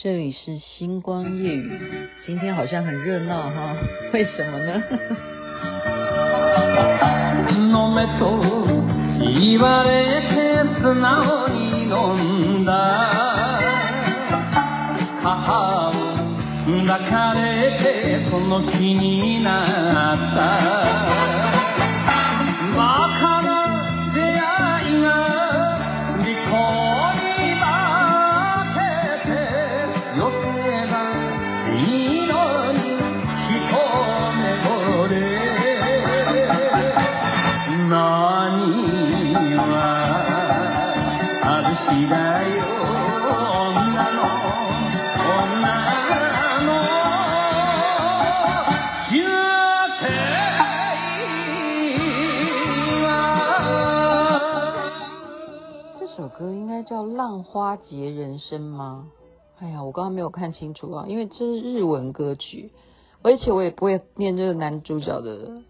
这里是星光夜雨，今天好像很热闹哈，为什么呢？花劫人生》吗？哎呀，我刚刚没有看清楚啊，因为这是日文歌曲，而且我也不会念这个男主角的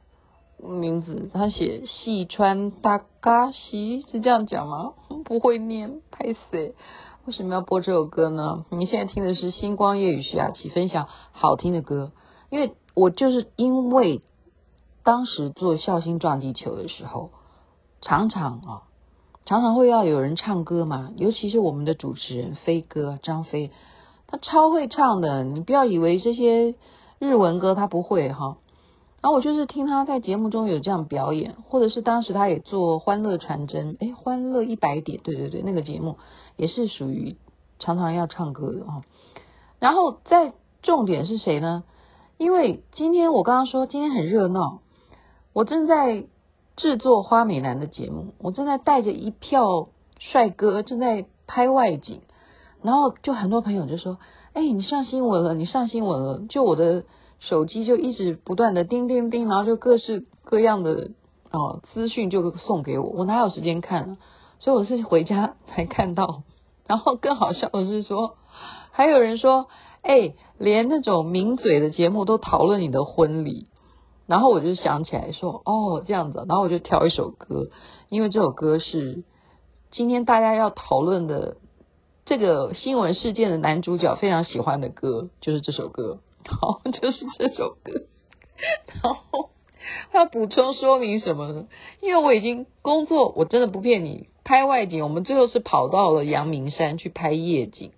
名字。他写细川大嘎西是这样讲吗？不会念，拍死！为什么要播这首歌呢？你现在听的是星光夜雨徐雅琪分享好听的歌，因为我就是因为当时做笑星撞地球的时候，常常啊。常常会要有人唱歌嘛，尤其是我们的主持人飞哥张飞，他超会唱的。你不要以为这些日文歌他不会哈。然后我就是听他在节目中有这样表演，或者是当时他也做《欢乐传真》，诶，《欢乐一百点》，对对对，那个节目也是属于常常要唱歌的哈。然后在重点是谁呢？因为今天我刚刚说今天很热闹，我正在。制作花美男的节目，我正在带着一票帅哥正在拍外景，然后就很多朋友就说：“哎，你上新闻了，你上新闻了。”就我的手机就一直不断的叮叮叮，然后就各式各样的哦资讯就送给我，我哪有时间看啊？所以我是回家才看到。然后更好笑的是说，还有人说：“哎，连那种名嘴的节目都讨论你的婚礼。”然后我就想起来说，哦，这样子，然后我就挑一首歌，因为这首歌是今天大家要讨论的这个新闻事件的男主角非常喜欢的歌，就是这首歌，好，就是这首歌。然后要补充说明什么呢？因为我已经工作，我真的不骗你，拍外景，我们最后是跑到了阳明山去拍夜景，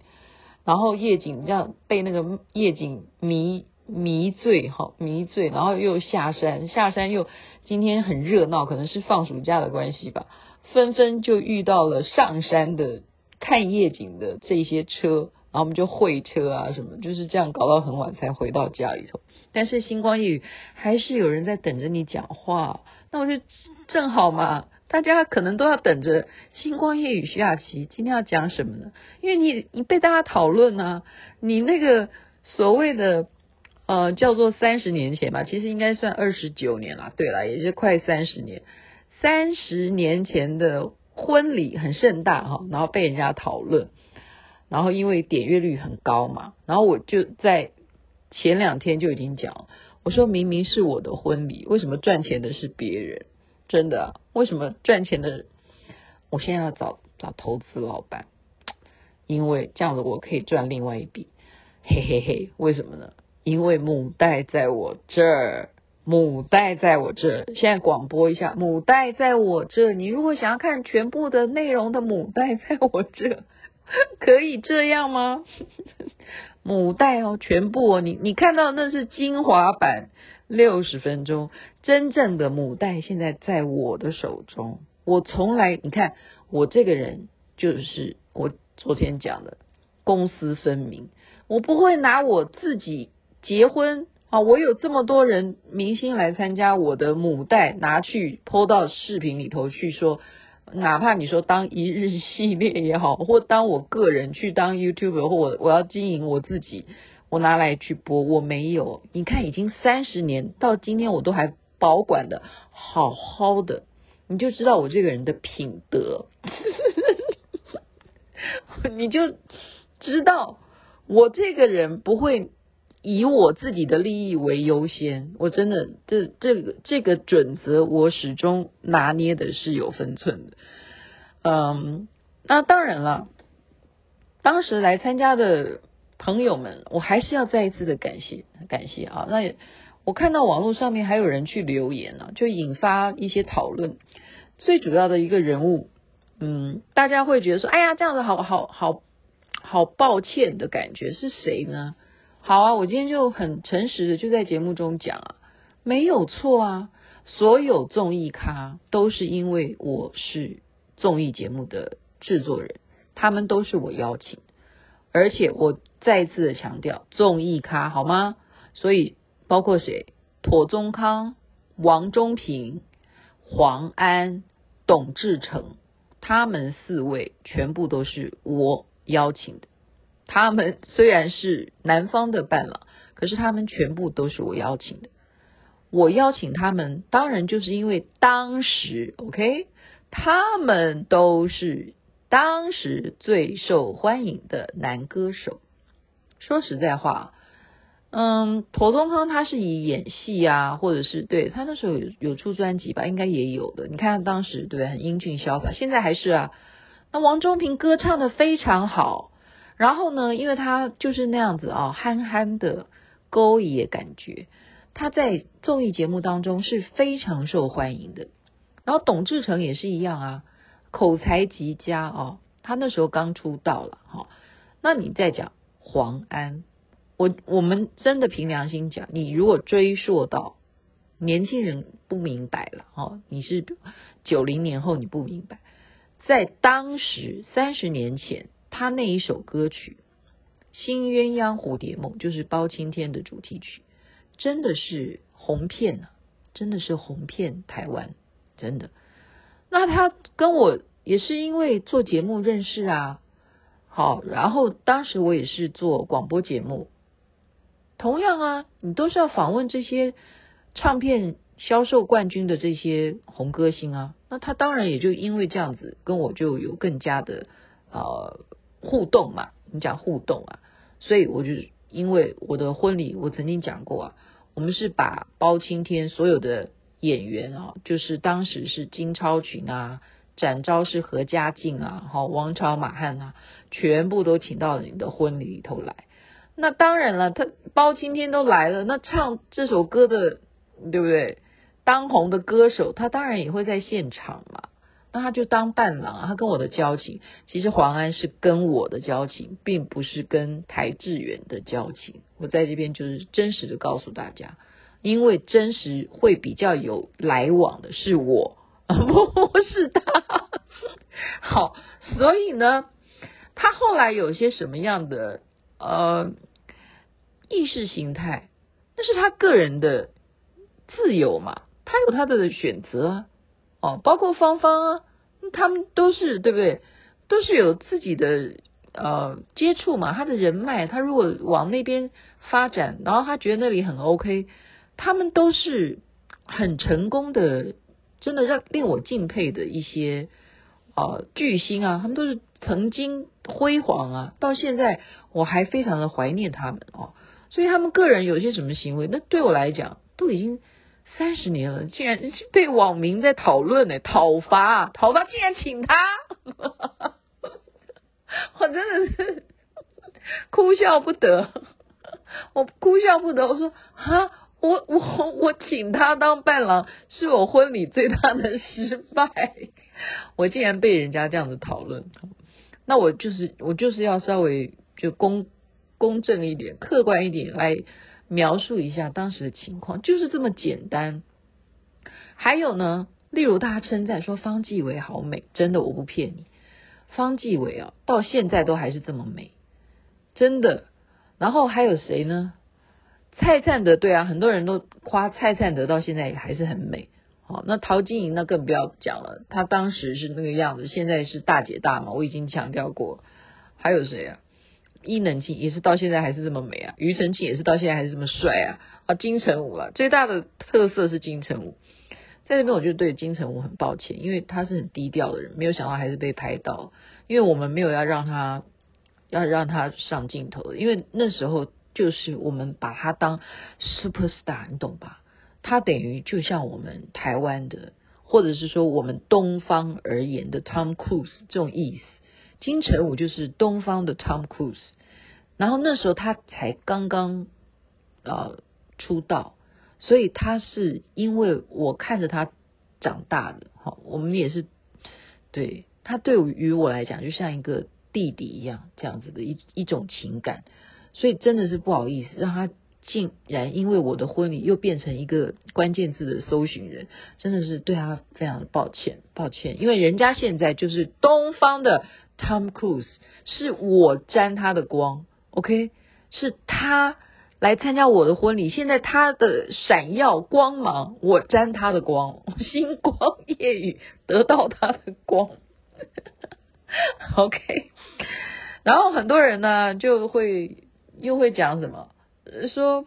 然后夜景这样被那个夜景迷。迷醉哈，迷醉，然后又下山，下山又今天很热闹，可能是放暑假的关系吧，纷纷就遇到了上山的看夜景的这些车，然后我们就会车啊什么，就是这样搞到很晚才回到家里头。但是星光夜雨还是有人在等着你讲话，那我就正好嘛，大家可能都要等着星光夜雨徐雅琪今天要讲什么呢？因为你你被大家讨论啊，你那个所谓的。呃，叫做三十年前吧，其实应该算二十九年了。对了，也是快三十年。三十年前的婚礼很盛大哈，然后被人家讨论，然后因为点阅率很高嘛，然后我就在前两天就已经讲，我说明明是我的婚礼，为什么赚钱的是别人？真的，为什么赚钱的？我现在要找找投资老板，因为这样子我可以赚另外一笔，嘿嘿嘿，为什么呢？因为母带在我这儿，母带在我这儿。现在广播一下，母带在我这。你如果想要看全部的内容的母带在我这，可以这样吗？母带哦，全部哦，你你看到那是精华版六十分钟，真正的母带现在在我的手中。我从来，你看我这个人就是我昨天讲的公私分明，我不会拿我自己。结婚啊！我有这么多人明星来参加我的母带，拿去 PO 到视频里头去说，哪怕你说当一日系列也好，或当我个人去当 YouTube，或我我要经营我自己，我拿来去播，我没有。你看，已经三十年到今天，我都还保管的好好的，你就知道我这个人的品德，你就知道我这个人不会。以我自己的利益为优先，我真的这这个这个准则，我始终拿捏的是有分寸的。嗯，那当然了，当时来参加的朋友们，我还是要再一次的感谢感谢啊！那也我看到网络上面还有人去留言呢、就引发一些讨论。最主要的一个人物，嗯，大家会觉得说，哎呀，这样子好好好好抱歉的感觉是谁呢？好啊，我今天就很诚实的就在节目中讲啊，没有错啊，所有综艺咖都是因为我是综艺节目的制作人，他们都是我邀请。而且我再次的强调，综艺咖好吗？所以包括谁？妥宗康、王中平、黄安、董志成，他们四位全部都是我邀请的。他们虽然是南方的伴郎，可是他们全部都是我邀请的。我邀请他们，当然就是因为当时，OK，他们都是。当时最受欢迎的男歌手，说实在话，嗯，庹宗康他是以演戏啊，或者是对他那时候有有出专辑吧，应该也有的。你看当时对很英俊潇洒，现在还是啊。那王中平歌唱的非常好，然后呢，因为他就是那样子啊，憨憨的勾引感觉，他在综艺节目当中是非常受欢迎的。然后董志成也是一样啊。口才极佳哦，他那时候刚出道了哈。那你再讲黄安，我我们真的凭良心讲，你如果追溯到年轻人不明白了哦，你是九零年后你不明白，在当时三十年前，他那一首歌曲《新鸳鸯蝴蝶梦》就是包青天的主题曲，真的是红遍了，真的是红遍台湾，真的。那他跟我也是因为做节目认识啊，好，然后当时我也是做广播节目，同样啊，你都是要访问这些唱片销售冠军的这些红歌星啊，那他当然也就因为这样子跟我就有更加的呃互动嘛，你讲互动啊，所以我就因为我的婚礼，我曾经讲过啊，我们是把包青天所有的。演员啊，就是当时是金超群啊，展昭是何家劲啊，好，王朝马汉啊，全部都请到了你的婚礼里头来。那当然了，他包青天都来了，那唱这首歌的，对不对？当红的歌手，他当然也会在现场嘛。那他就当伴郎，他跟我的交情，其实黄安是跟我的交情，并不是跟台志远的交情。我在这边就是真实的告诉大家。因为真实会比较有来往的是我，不是他。好，所以呢，他后来有些什么样的呃意识形态，那是他个人的自由嘛，他有他的选择啊。哦，包括芳芳啊，他们都是对不对？都是有自己的呃接触嘛，他的人脉，他如果往那边发展，然后他觉得那里很 OK。他们都是很成功的，真的让令我敬佩的一些呃巨星啊，他们都是曾经辉煌啊，到现在我还非常的怀念他们哦。所以他们个人有些什么行为，那对我来讲都已经三十年了，竟然被网民在讨论呢，讨伐，讨伐，竟然请他，我真的是哭笑不得，我哭笑不得，我说啊。我我我请他当伴郎，是我婚礼最大的失败。我竟然被人家这样子讨论，那我就是我就是要稍微就公公正一点、客观一点来描述一下当时的情况，就是这么简单。还有呢，例如大家称赞说方季惟好美，真的我不骗你，方季惟啊，到现在都还是这么美，真的。然后还有谁呢？蔡灿德对啊，很多人都夸蔡灿德到现在也还是很美。好，那陶晶莹那更不要讲了，她当时是那个样子，现在是大姐大嘛，我已经强调过。还有谁啊？伊能静也是到现在还是这么美啊，庾澄庆也是到现在还是这么帅啊。啊，金城武啊，最大的特色是金城武。在这边我就对金城武很抱歉，因为他是很低调的人，没有想到还是被拍到，因为我们没有要让他要让他上镜头，因为那时候。就是我们把他当 super star，你懂吧？他等于就像我们台湾的，或者是说我们东方而言的 Tom Cruise 这种意思。金城武就是东方的 Tom Cruise。然后那时候他才刚刚呃出道，所以他是因为我看着他长大的，好，我们也是对他对于我来讲就像一个弟弟一样这样子的一一种情感，所以真的是不好意思让他。竟然因为我的婚礼又变成一个关键字的搜寻人，真的是对他非常的抱歉，抱歉，因为人家现在就是东方的 Tom Cruise，是我沾他的光，OK，是他来参加我的婚礼，现在他的闪耀光芒，我沾他的光，星光夜雨得到他的光，OK，然后很多人呢就会又会讲什么？说，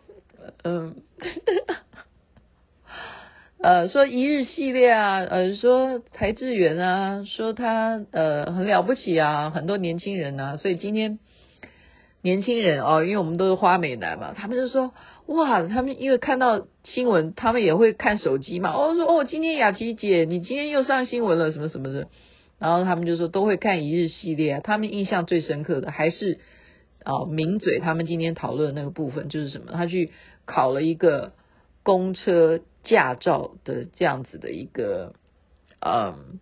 嗯，呃，说一日系列啊，呃，说邰智源啊，说他呃很了不起啊，很多年轻人啊，所以今天年轻人哦，因为我们都是花美男嘛，他们就说哇，他们因为看到新闻，他们也会看手机嘛，哦说哦，今天雅琪姐你今天又上新闻了，什么什么的，然后他们就说都会看一日系列啊，他们印象最深刻的还是。啊，名嘴他们今天讨论的那个部分就是什么？他去考了一个公车驾照的这样子的一个，嗯，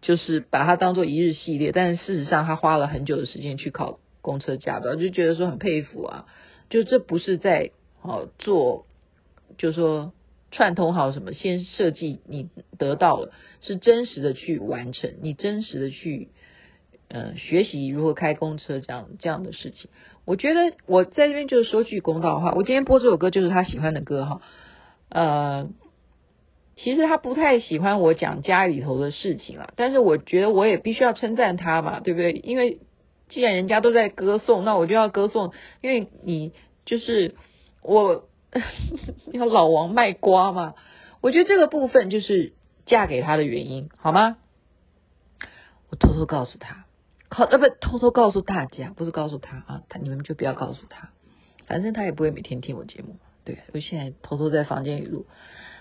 就是把它当做一日系列，但是事实上他花了很久的时间去考公车驾照，就觉得说很佩服啊，就这不是在哦做，就是说串通好什么，先设计你得到了，是真实的去完成，你真实的去。嗯，学习如何开公车这样这样的事情，我觉得我在这边就是说句公道话，我今天播这首歌就是他喜欢的歌哈。呃，其实他不太喜欢我讲家里头的事情啊，但是我觉得我也必须要称赞他嘛，对不对？因为既然人家都在歌颂，那我就要歌颂，因为你就是我 要老王卖瓜嘛。我觉得这个部分就是嫁给他的原因，好吗？我偷偷告诉他。靠，呃，不，偷偷告诉大家，不是告诉他啊，他你们就不要告诉他，反正他也不会每天听我节目，对，我现在偷偷在房间里录，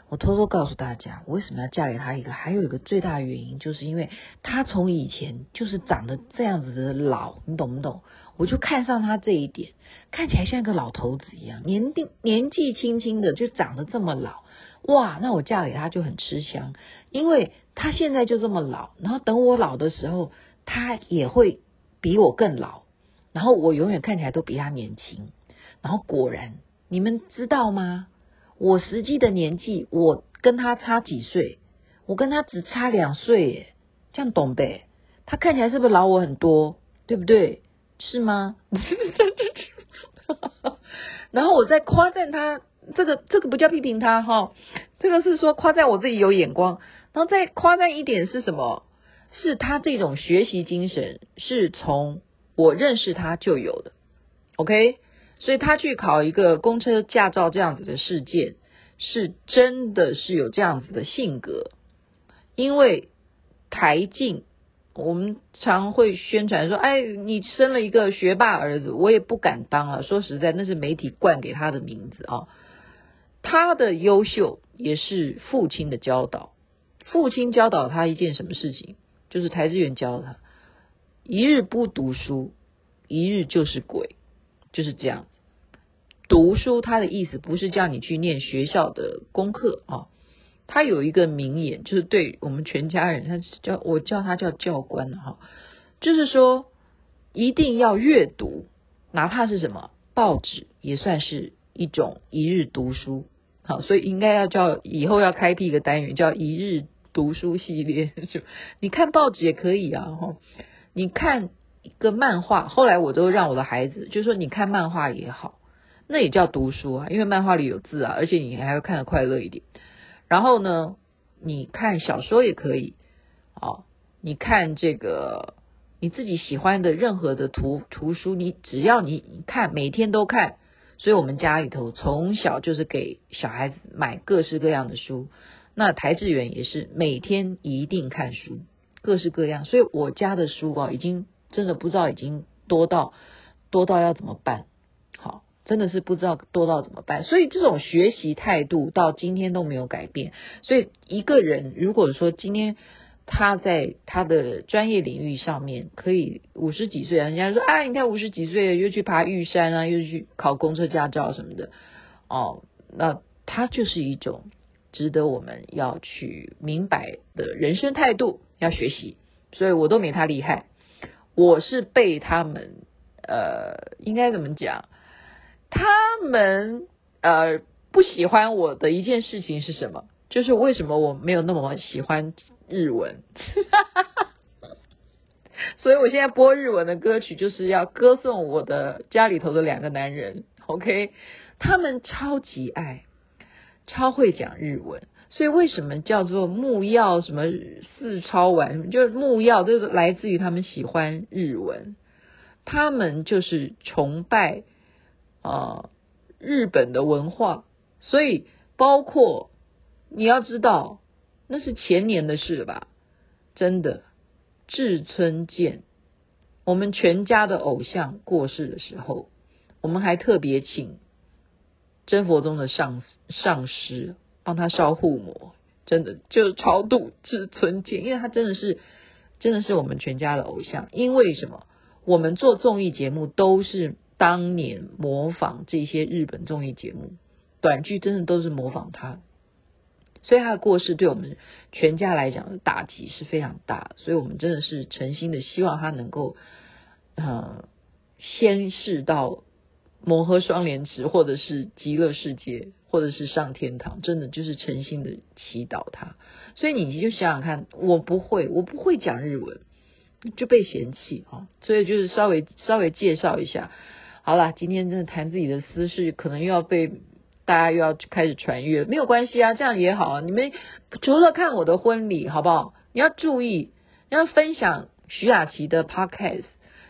我偷偷告诉大家，我为什么要嫁给他一个，还有一个最大原因，就是因为他从以前就是长得这样子的老，你懂不懂？我就看上他这一点，看起来像一个老头子一样，年龄年纪轻轻的就长得这么老，哇，那我嫁给他就很吃香，因为他现在就这么老，然后等我老的时候。他也会比我更老，然后我永远看起来都比他年轻，然后果然，你们知道吗？我实际的年纪，我跟他差几岁？我跟他只差两岁耶，这样懂呗？他看起来是不是老我很多？对不对？是吗？然后我再夸赞他，这个这个不叫批评他哈，这个是说夸赞我自己有眼光，然后再夸赞一点是什么？是他这种学习精神是从我认识他就有的，OK，所以他去考一个公车驾照这样子的事件，是真的是有这样子的性格。因为台进，我们常会宣传说，哎，你生了一个学霸儿子，我也不敢当啊。说实在，那是媒体冠给他的名字啊。他的优秀也是父亲的教导，父亲教导他一件什么事情？就是台志远教他，一日不读书，一日就是鬼，就是这样子。读书，他的意思不是叫你去念学校的功课啊。他有一个名言，就是对我们全家人，他叫我叫他叫教官哈，就是说一定要阅读，哪怕是什么报纸，也算是一种一日读书。好，所以应该要叫以后要开辟一个单元，叫一日。读书系列 就你看报纸也可以啊，你看一个漫画，后来我都让我的孩子就说，你看漫画也好，那也叫读书啊，因为漫画里有字啊，而且你还要看得快乐一点。然后呢，你看小说也可以，哦，你看这个你自己喜欢的任何的图图书，你只要你看每天都看，所以我们家里头从小就是给小孩子买各式各样的书。那台志远也是每天一定看书，各式各样，所以我家的书啊，已经真的不知道已经多到多到要怎么办，好，真的是不知道多到怎么办。所以这种学习态度到今天都没有改变。所以一个人如果说今天他在他的专业领域上面可以五十几岁，人家说啊，你看五十几岁又去爬玉山啊，又去考公车驾照什么的，哦，那他就是一种值得我们要去明白的人生态度，要学习。所以我都没他厉害，我是被他们呃，应该怎么讲？他们呃不喜欢我的一件事情是什么？就是为什么我没有那么喜欢日文？所以我现在播日文的歌曲，就是要歌颂我的家里头的两个男人。OK，他们超级爱，超会讲日文。所以为什么叫做木曜什么四超玩？就是木曜都是来自于他们喜欢日文，他们就是崇拜啊、日本的文化。所以包括你要知道，那是前年的事吧？真的，志村健，我们全家的偶像过世的时候，我们还特别请真佛宗的上上师。帮他烧护摩，真的就超度志村健，因为他真的是真的是我们全家的偶像。因为什么？我们做综艺节目都是当年模仿这些日本综艺节目，短剧真的都是模仿他，所以他的过世对我们全家来讲的打击是非常大。所以我们真的是诚心的希望他能够，呃，先逝到摩诃双莲池，或者是极乐世界。或者是上天堂，真的就是诚心的祈祷他。所以你就想想看，我不会，我不会讲日文，就被嫌弃啊。所以就是稍微稍微介绍一下。好了，今天真的谈自己的私事，可能又要被大家又要开始传阅，没有关系啊，这样也好啊。你们除了看我的婚礼，好不好？你要注意，要分享徐雅琪的 podcast，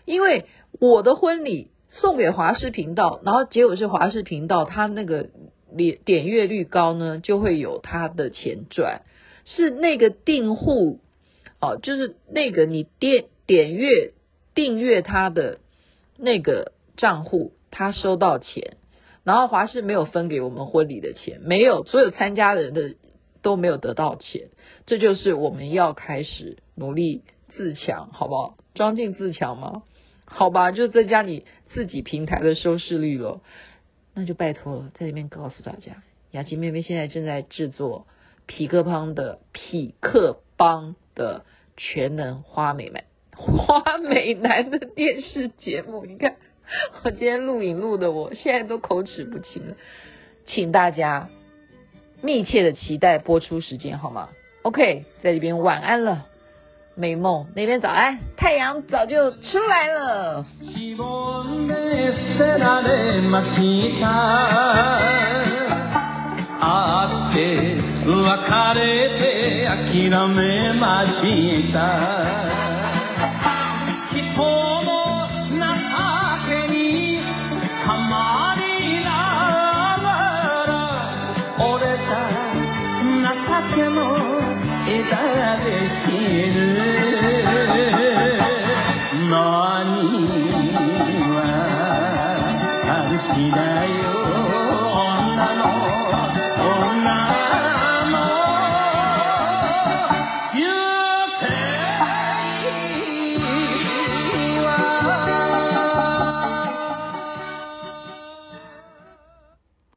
因为我的婚礼送给华视频道，然后结果是华视频道他那个。点点阅率高呢，就会有他的钱赚。是那个订户哦，就是那个你点点阅订阅他的那个账户，他收到钱，然后华视没有分给我们婚礼的钱，没有，所有参加人的都没有得到钱。这就是我们要开始努力自强，好不好？装进自强吗？好吧，就增加你自己平台的收视率了。那就拜托了，在这边告诉大家，雅琪妹妹现在正在制作匹克邦的匹克邦的全能花美男 花美男的电视节目。你看，我今天录影录的，我现在都口齿不清了，请大家密切的期待播出时间，好吗？OK，在这边晚安了。美梦。那天早安太阳早就出来了。